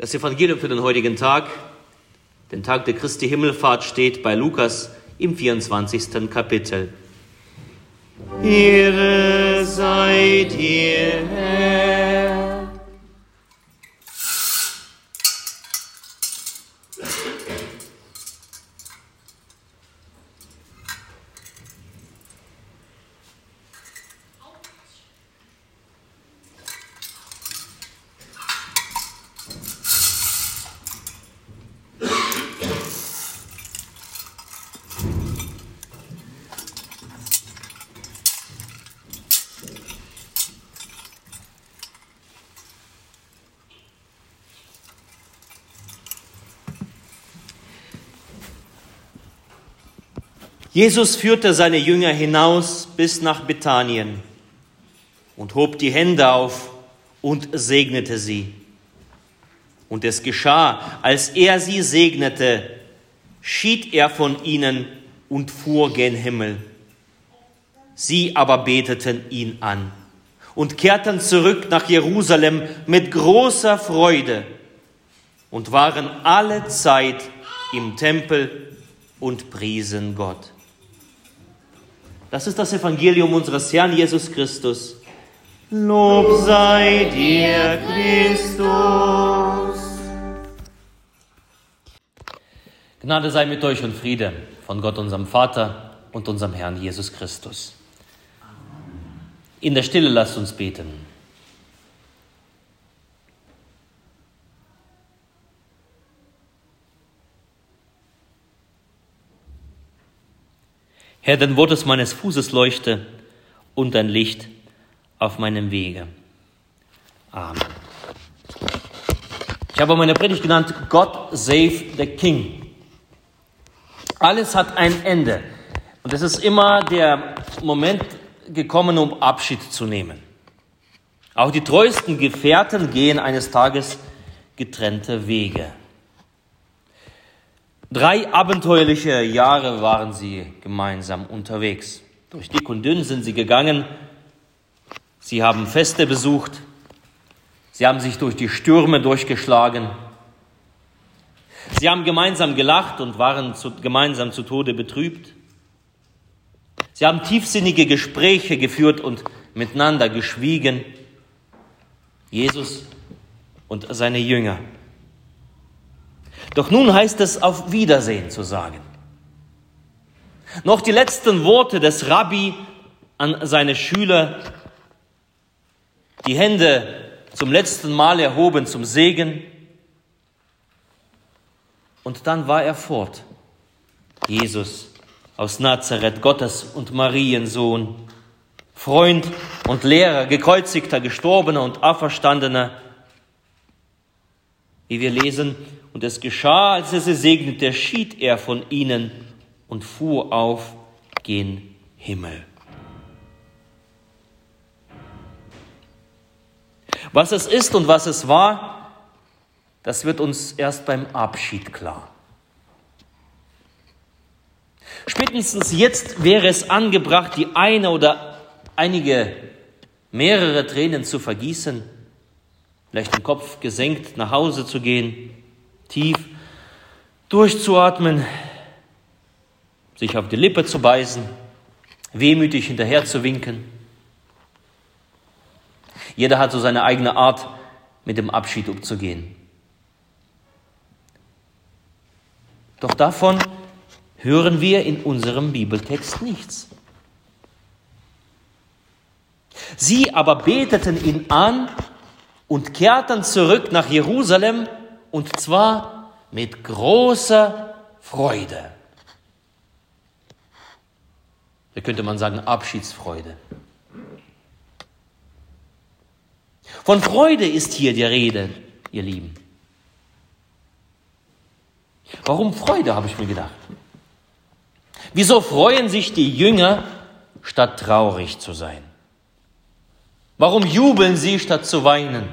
Das Evangelium für den heutigen Tag, den Tag der Christi Himmelfahrt, steht bei Lukas im 24. Kapitel. Ehre sei dir, Herr. Jesus führte seine Jünger hinaus bis nach Bethanien und hob die Hände auf und segnete sie. Und es geschah, als er sie segnete, schied er von ihnen und fuhr gen Himmel. Sie aber beteten ihn an und kehrten zurück nach Jerusalem mit großer Freude und waren alle Zeit im Tempel und priesen Gott. Das ist das Evangelium unseres Herrn Jesus Christus. Lob sei dir, Christus. Gnade sei mit euch und Friede von Gott, unserem Vater und unserem Herrn Jesus Christus. In der Stille lasst uns beten. Herr, dein Wort ist meines Fußes Leuchte und dein Licht auf meinem Wege. Amen. Ich habe meine Predigt genannt, God Save the King. Alles hat ein Ende. Und es ist immer der Moment gekommen, um Abschied zu nehmen. Auch die treuesten Gefährten gehen eines Tages getrennte Wege. Drei abenteuerliche Jahre waren sie gemeinsam unterwegs. Durch dick und dünn sind sie gegangen. Sie haben Feste besucht. Sie haben sich durch die Stürme durchgeschlagen. Sie haben gemeinsam gelacht und waren zu, gemeinsam zu Tode betrübt. Sie haben tiefsinnige Gespräche geführt und miteinander geschwiegen. Jesus und seine Jünger. Doch nun heißt es auf Wiedersehen zu sagen. Noch die letzten Worte des Rabbi an seine Schüler, die Hände zum letzten Mal erhoben zum Segen. Und dann war er fort. Jesus aus Nazareth, Gottes und Mariensohn, Freund und Lehrer, gekreuzigter, gestorbener und auferstandener, wie wir lesen, und es geschah, als er sie segnete, schied er von ihnen und fuhr auf gen Himmel. Was es ist und was es war, das wird uns erst beim Abschied klar. Spätestens jetzt wäre es angebracht, die eine oder einige mehrere Tränen zu vergießen, vielleicht den Kopf gesenkt nach Hause zu gehen, tief durchzuatmen, sich auf die Lippe zu beißen, wehmütig hinterher zu winken. Jeder hat so seine eigene Art, mit dem Abschied umzugehen. Doch davon hören wir in unserem Bibeltext nichts. Sie aber beteten ihn an und kehrten zurück nach Jerusalem und zwar mit großer Freude. Da könnte man sagen Abschiedsfreude. Von Freude ist hier die Rede, ihr Lieben. Warum Freude, habe ich mir gedacht. Wieso freuen sich die Jünger, statt traurig zu sein? Warum jubeln sie, statt zu weinen?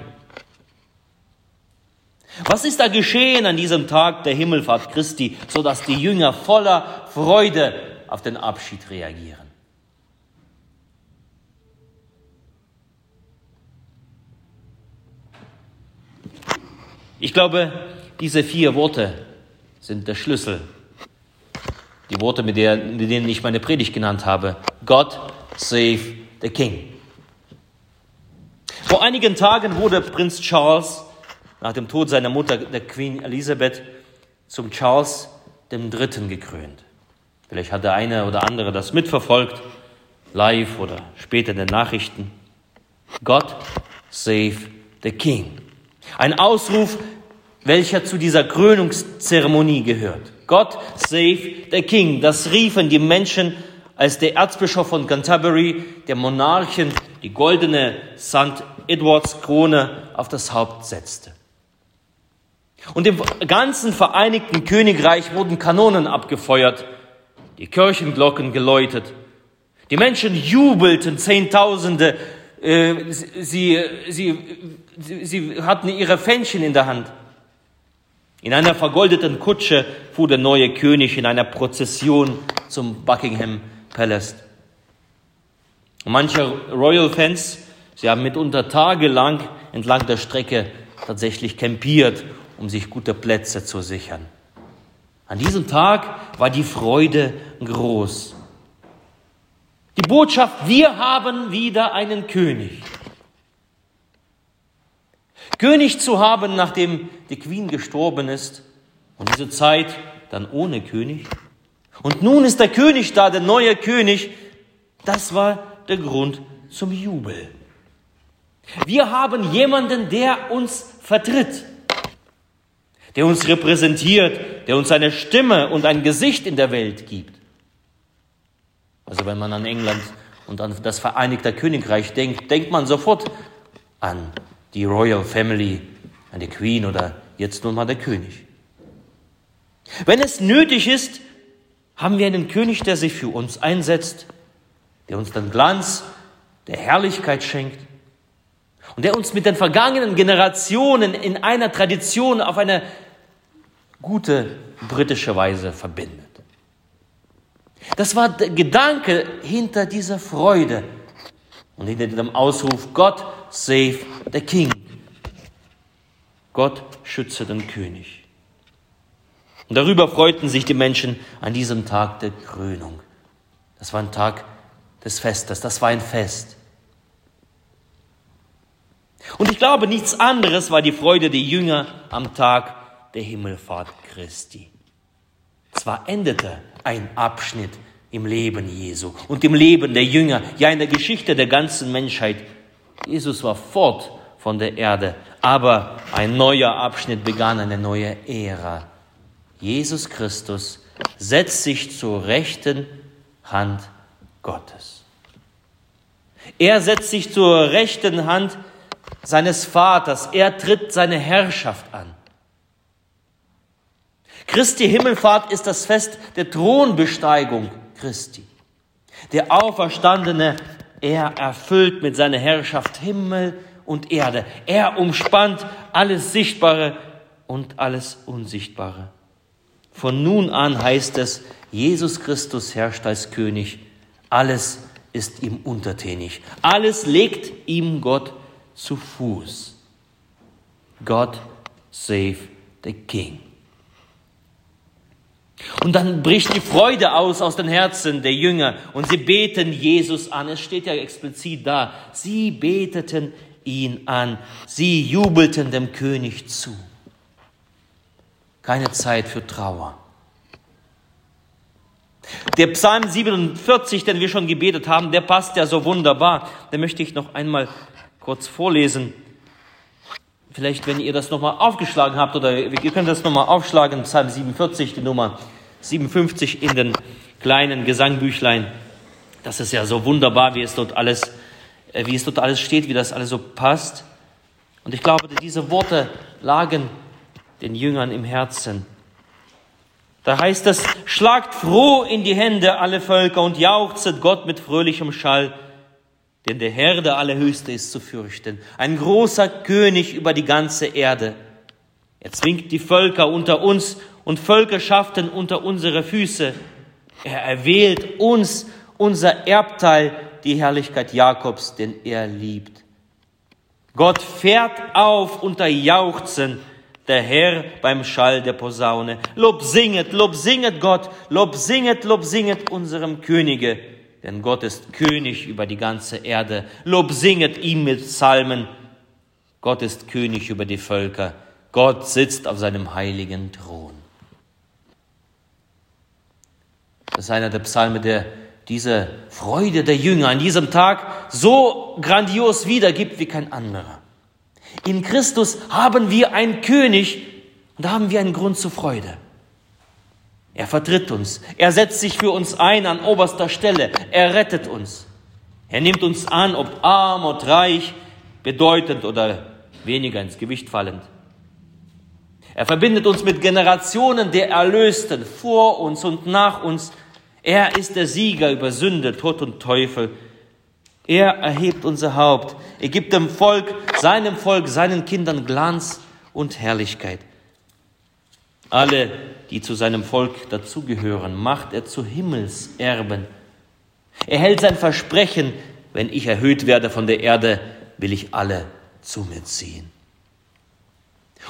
Was ist da geschehen an diesem Tag der Himmelfahrt Christi, sodass die Jünger voller Freude auf den Abschied reagieren? Ich glaube, diese vier Worte sind der Schlüssel. Die Worte, mit, der, mit denen ich meine Predigt genannt habe. God save the King. Vor einigen Tagen wurde Prinz Charles nach dem Tod seiner Mutter, der Queen Elizabeth, zum Charles III. gekrönt. Vielleicht hat der eine oder andere das mitverfolgt, live oder später in den Nachrichten. God save the King. Ein Ausruf, welcher zu dieser Krönungszeremonie gehört. God save the King. Das riefen die Menschen, als der Erzbischof von Canterbury, der Monarchen, die goldene St. Edwards Krone auf das Haupt setzte. Und im ganzen Vereinigten Königreich wurden Kanonen abgefeuert, die Kirchenglocken geläutet. Die Menschen jubelten, Zehntausende, äh, sie, sie, sie, sie hatten ihre Fähnchen in der Hand. In einer vergoldeten Kutsche fuhr der neue König in einer Prozession zum Buckingham Palace. Und manche Royal Fans, sie haben mitunter tagelang entlang der Strecke tatsächlich campiert, um sich gute Plätze zu sichern. An diesem Tag war die Freude groß. Die Botschaft, wir haben wieder einen König. König zu haben, nachdem die Queen gestorben ist und diese Zeit dann ohne König. Und nun ist der König da, der neue König. Das war der Grund zum Jubel. Wir haben jemanden, der uns vertritt, der uns repräsentiert, der uns eine Stimme und ein Gesicht in der Welt gibt. Also wenn man an England und an das Vereinigte Königreich denkt, denkt man sofort an die Royal Family, an die Queen oder jetzt nun mal der König. Wenn es nötig ist, haben wir einen König, der sich für uns einsetzt, der uns den Glanz der Herrlichkeit schenkt und der uns mit den vergangenen Generationen in einer Tradition auf eine gute britische Weise verbindet. Das war der Gedanke hinter dieser Freude und hinter dem Ausruf Gott save the King. Gott schütze den König. Und darüber freuten sich die Menschen an diesem Tag der Krönung. Das war ein Tag des Festes, das war ein Fest. Und ich glaube, nichts anderes war die Freude der Jünger am Tag der Himmelfahrt Christi. Zwar endete ein Abschnitt im Leben Jesu und im Leben der Jünger, ja in der Geschichte der ganzen Menschheit. Jesus war fort von der Erde, aber ein neuer Abschnitt begann, eine neue Ära. Jesus Christus setzt sich zur rechten Hand Gottes. Er setzt sich zur rechten Hand seines Vaters. Er tritt seine Herrschaft an. Christi Himmelfahrt ist das Fest der Thronbesteigung Christi. Der Auferstandene, er erfüllt mit seiner Herrschaft Himmel und Erde. Er umspannt alles Sichtbare und alles Unsichtbare. Von nun an heißt es, Jesus Christus herrscht als König. Alles ist ihm untertänig. Alles legt ihm Gott zu Fuß. God save the King. Und dann bricht die Freude aus aus den Herzen der Jünger und sie beten Jesus an. Es steht ja explizit da. Sie beteten ihn an. Sie jubelten dem König zu. Keine Zeit für Trauer. Der Psalm 47, den wir schon gebetet haben, der passt ja so wunderbar. Den möchte ich noch einmal kurz vorlesen. Vielleicht, wenn ihr das nochmal aufgeschlagen habt, oder ihr könnt das nochmal aufschlagen, Psalm 47, die Nummer 57 in den kleinen Gesangbüchlein. Das ist ja so wunderbar, wie es dort alles, äh, wie es dort alles steht, wie das alles so passt. Und ich glaube, diese Worte lagen den Jüngern im Herzen. Da heißt es, schlagt froh in die Hände alle Völker und jauchzet Gott mit fröhlichem Schall, denn der Herr, der Allerhöchste, ist zu fürchten. Ein großer König über die ganze Erde. Er zwingt die Völker unter uns und Völkerschaften unter unsere Füße. Er erwählt uns, unser Erbteil, die Herrlichkeit Jakobs, den er liebt. Gott fährt auf unter Jauchzen, der Herr beim Schall der Posaune. Lob singet, Lob singet Gott, Lob singet, Lob singet unserem Könige, denn Gott ist König über die ganze Erde. Lob singet ihm mit Psalmen. Gott ist König über die Völker. Gott sitzt auf seinem heiligen Thron. Das ist einer der Psalme, der diese Freude der Jünger an diesem Tag so grandios wiedergibt wie kein anderer. In Christus haben wir einen König und da haben wir einen Grund zur Freude. Er vertritt uns, er setzt sich für uns ein an oberster Stelle, er rettet uns. Er nimmt uns an, ob arm oder reich, bedeutend oder weniger ins Gewicht fallend. Er verbindet uns mit Generationen der Erlösten vor uns und nach uns. Er ist der Sieger über Sünde, Tod und Teufel. Er erhebt unser Haupt. Er gibt dem Volk, seinem Volk, seinen Kindern Glanz und Herrlichkeit. Alle, die zu seinem Volk dazugehören, macht er zu Himmelserben. Er hält sein Versprechen, wenn ich erhöht werde von der Erde, will ich alle zu mir ziehen.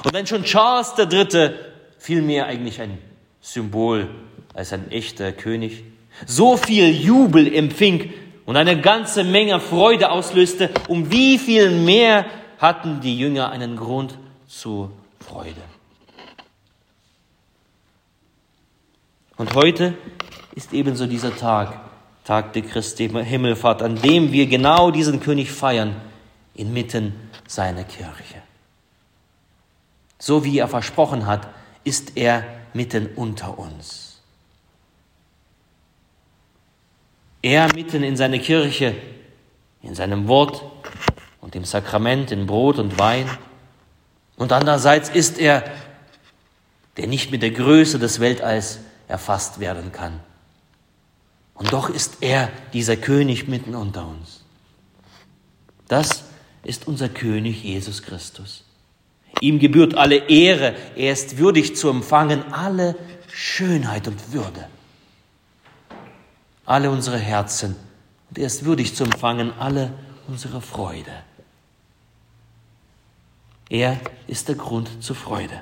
Und wenn schon Charles III. vielmehr eigentlich ein Symbol als ein echter König so viel Jubel empfing und eine ganze Menge Freude auslöste, um wie viel mehr hatten die Jünger einen Grund zur Freude. Und heute ist ebenso dieser Tag, Tag der Christi Himmelfahrt, an dem wir genau diesen König feiern, inmitten seiner Kirche. So wie er versprochen hat, ist er mitten unter uns. Er mitten in seiner Kirche, in seinem Wort und im Sakrament, in Brot und Wein. Und andererseits ist er, der nicht mit der Größe des Weltalls erfasst werden kann. Und doch ist er dieser König mitten unter uns. Das ist unser König Jesus Christus. Ihm gebührt alle Ehre, er ist würdig zu empfangen alle Schönheit und Würde. Alle unsere Herzen und er ist würdig zu empfangen alle unsere Freude. Er ist der Grund zur Freude.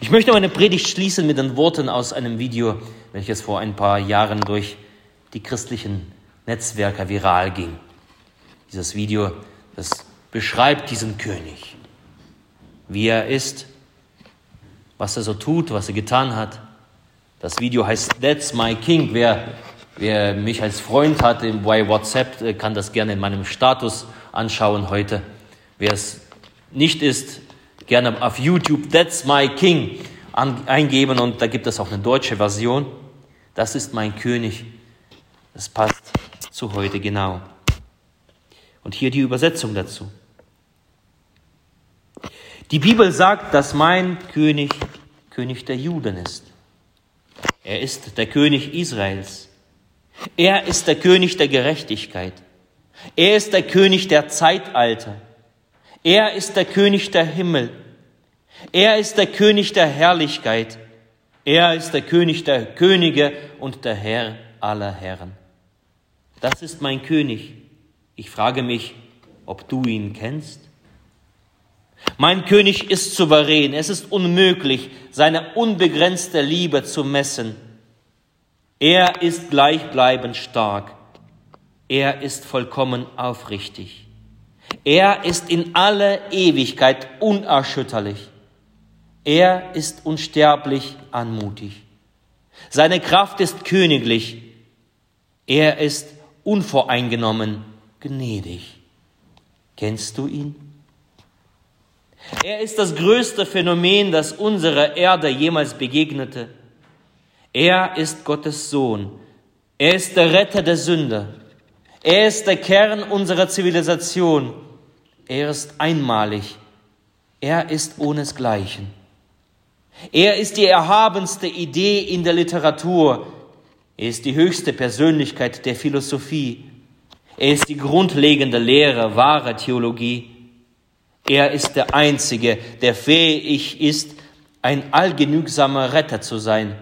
Ich möchte meine Predigt schließen mit den Worten aus einem Video, welches vor ein paar Jahren durch die christlichen Netzwerke viral ging. Dieses Video, das beschreibt diesen König, wie er ist, was er so tut, was er getan hat. Das Video heißt That's My King. Wer, wer mich als Freund hat bei WhatsApp, äh, kann das gerne in meinem Status anschauen heute. Wer es nicht ist, gerne auf YouTube That's My King eingeben und da gibt es auch eine deutsche Version. Das ist mein König. Das passt zu heute genau. Und hier die Übersetzung dazu. Die Bibel sagt, dass mein König König der Juden ist. Er ist der König Israels. Er ist der König der Gerechtigkeit. Er ist der König der Zeitalter. Er ist der König der Himmel. Er ist der König der Herrlichkeit. Er ist der König der Könige und der Herr aller Herren. Das ist mein König. Ich frage mich, ob du ihn kennst. Mein König ist souverän. Es ist unmöglich, seine unbegrenzte Liebe zu messen. Er ist gleichbleibend stark. Er ist vollkommen aufrichtig. Er ist in aller Ewigkeit unerschütterlich. Er ist unsterblich anmutig. Seine Kraft ist königlich. Er ist unvoreingenommen gnädig. Kennst du ihn? Er ist das größte Phänomen, das unserer Erde jemals begegnete. Er ist Gottes Sohn. Er ist der Retter der Sünder. Er ist der Kern unserer Zivilisation. Er ist einmalig. Er ist ohnesgleichen. Er ist die erhabenste Idee in der Literatur. Er ist die höchste Persönlichkeit der Philosophie. Er ist die grundlegende Lehre wahrer Theologie. Er ist der Einzige, der fähig ist, ein allgenügsamer Retter zu sein.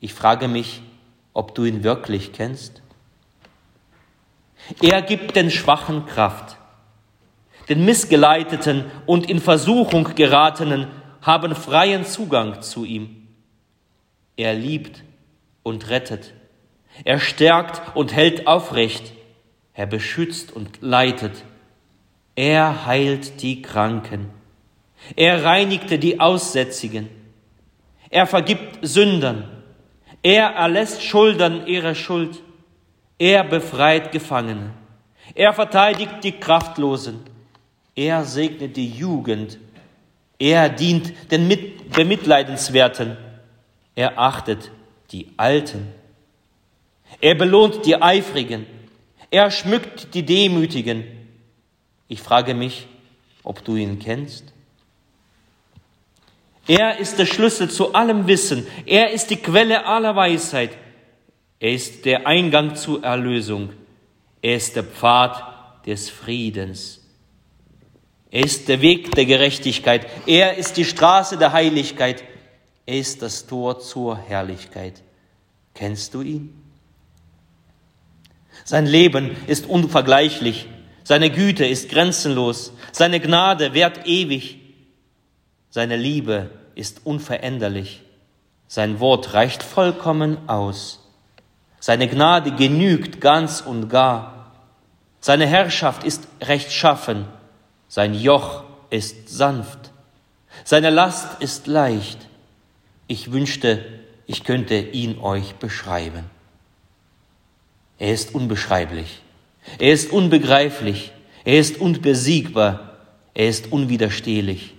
Ich frage mich, ob du ihn wirklich kennst. Er gibt den Schwachen Kraft. Den Missgeleiteten und in Versuchung geratenen haben freien Zugang zu ihm. Er liebt und rettet. Er stärkt und hält aufrecht. Er beschützt und leitet. Er heilt die Kranken. Er reinigte die Aussätzigen. Er vergibt Sündern. Er erlässt Schuldern ihre Schuld. Er befreit Gefangene. Er verteidigt die Kraftlosen. Er segnet die Jugend. Er dient den Bemitleidenswerten. Er achtet die Alten. Er belohnt die Eifrigen. Er schmückt die Demütigen. Ich frage mich, ob du ihn kennst. Er ist der Schlüssel zu allem Wissen. Er ist die Quelle aller Weisheit. Er ist der Eingang zur Erlösung. Er ist der Pfad des Friedens. Er ist der Weg der Gerechtigkeit. Er ist die Straße der Heiligkeit. Er ist das Tor zur Herrlichkeit. Kennst du ihn? Sein Leben ist unvergleichlich. Seine Güte ist grenzenlos. Seine Gnade währt ewig. Seine Liebe ist unveränderlich. Sein Wort reicht vollkommen aus. Seine Gnade genügt ganz und gar. Seine Herrschaft ist rechtschaffen. Sein Joch ist sanft. Seine Last ist leicht. Ich wünschte, ich könnte ihn euch beschreiben. Er ist unbeschreiblich. Er ist unbegreiflich. Er ist unbesiegbar. Er ist unwiderstehlich.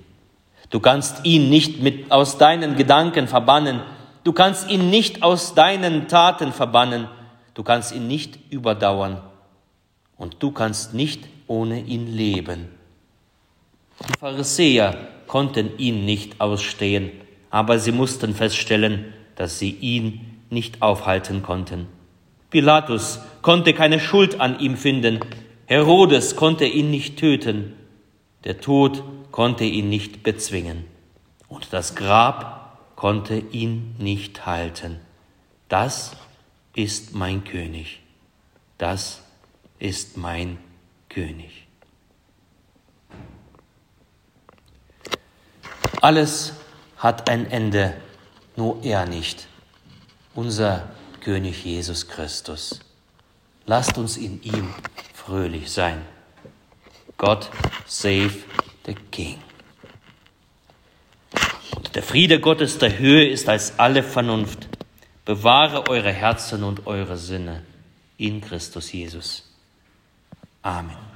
Du kannst ihn nicht mit aus deinen Gedanken verbannen. Du kannst ihn nicht aus deinen Taten verbannen. Du kannst ihn nicht überdauern. Und du kannst nicht ohne ihn leben. Die Pharisäer konnten ihn nicht ausstehen, aber sie mussten feststellen, dass sie ihn nicht aufhalten konnten. Pilatus konnte keine Schuld an ihm finden. Herodes konnte ihn nicht töten. Der Tod konnte ihn nicht bezwingen und das Grab konnte ihn nicht halten. Das ist mein König. Das ist mein König. Alles hat ein Ende, nur er nicht. Unser König Jesus Christus. Lasst uns in ihm fröhlich sein. God save the King. Und der Friede Gottes der Höhe ist als alle Vernunft. Bewahre eure Herzen und eure Sinne in Christus Jesus. Amen.